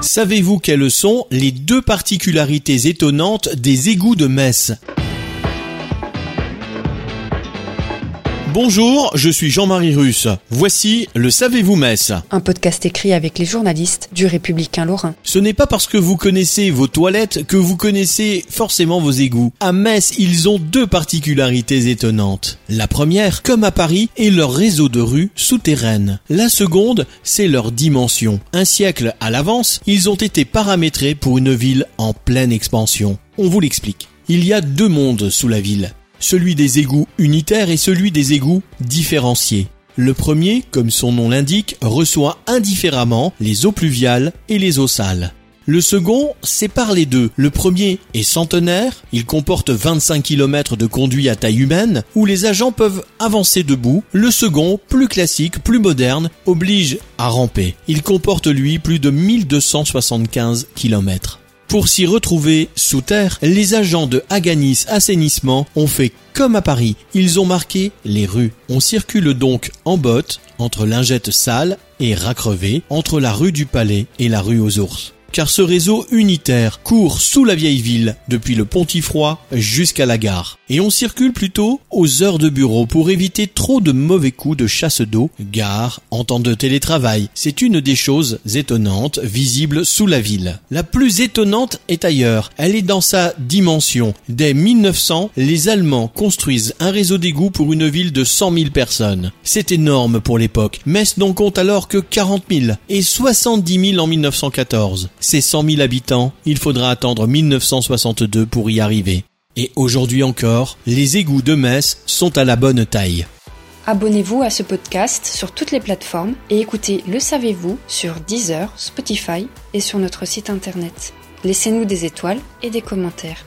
Savez-vous quelles sont les deux particularités étonnantes des égouts de Metz? Bonjour, je suis Jean-Marie Russe. Voici le Savez-vous Metz Un podcast écrit avec les journalistes du Républicain Lorrain. Ce n'est pas parce que vous connaissez vos toilettes que vous connaissez forcément vos égouts. À Metz, ils ont deux particularités étonnantes. La première, comme à Paris, est leur réseau de rues souterraines. La seconde, c'est leur dimension. Un siècle à l'avance, ils ont été paramétrés pour une ville en pleine expansion. On vous l'explique. Il y a deux mondes sous la ville. Celui des égouts unitaires et celui des égouts différenciés. Le premier, comme son nom l'indique, reçoit indifféremment les eaux pluviales et les eaux sales. Le second sépare les deux. Le premier est centenaire, il comporte 25 km de conduits à taille humaine où les agents peuvent avancer debout. Le second, plus classique, plus moderne, oblige à ramper. Il comporte lui plus de 1275 km. Pour s'y retrouver sous terre, les agents de Aganis Assainissement ont fait comme à Paris. Ils ont marqué les rues. On circule donc en botte entre lingettes sales et racrevées entre la rue du Palais et la rue aux ours car ce réseau unitaire court sous la vieille ville, depuis le Pontifroy jusqu'à la gare. Et on circule plutôt aux heures de bureau pour éviter trop de mauvais coups de chasse d'eau, gare, en temps de télétravail. C'est une des choses étonnantes visibles sous la ville. La plus étonnante est ailleurs. Elle est dans sa dimension. Dès 1900, les Allemands construisent un réseau d'égouts pour une ville de 100 000 personnes. C'est énorme pour l'époque. Metz n'en compte alors que 40 000 et 70 000 en 1914 ces 100 000 habitants, il faudra attendre 1962 pour y arriver. Et aujourd'hui encore, les égouts de Metz sont à la bonne taille. Abonnez-vous à ce podcast sur toutes les plateformes et écoutez Le Savez-vous sur Deezer, Spotify et sur notre site internet. Laissez-nous des étoiles et des commentaires.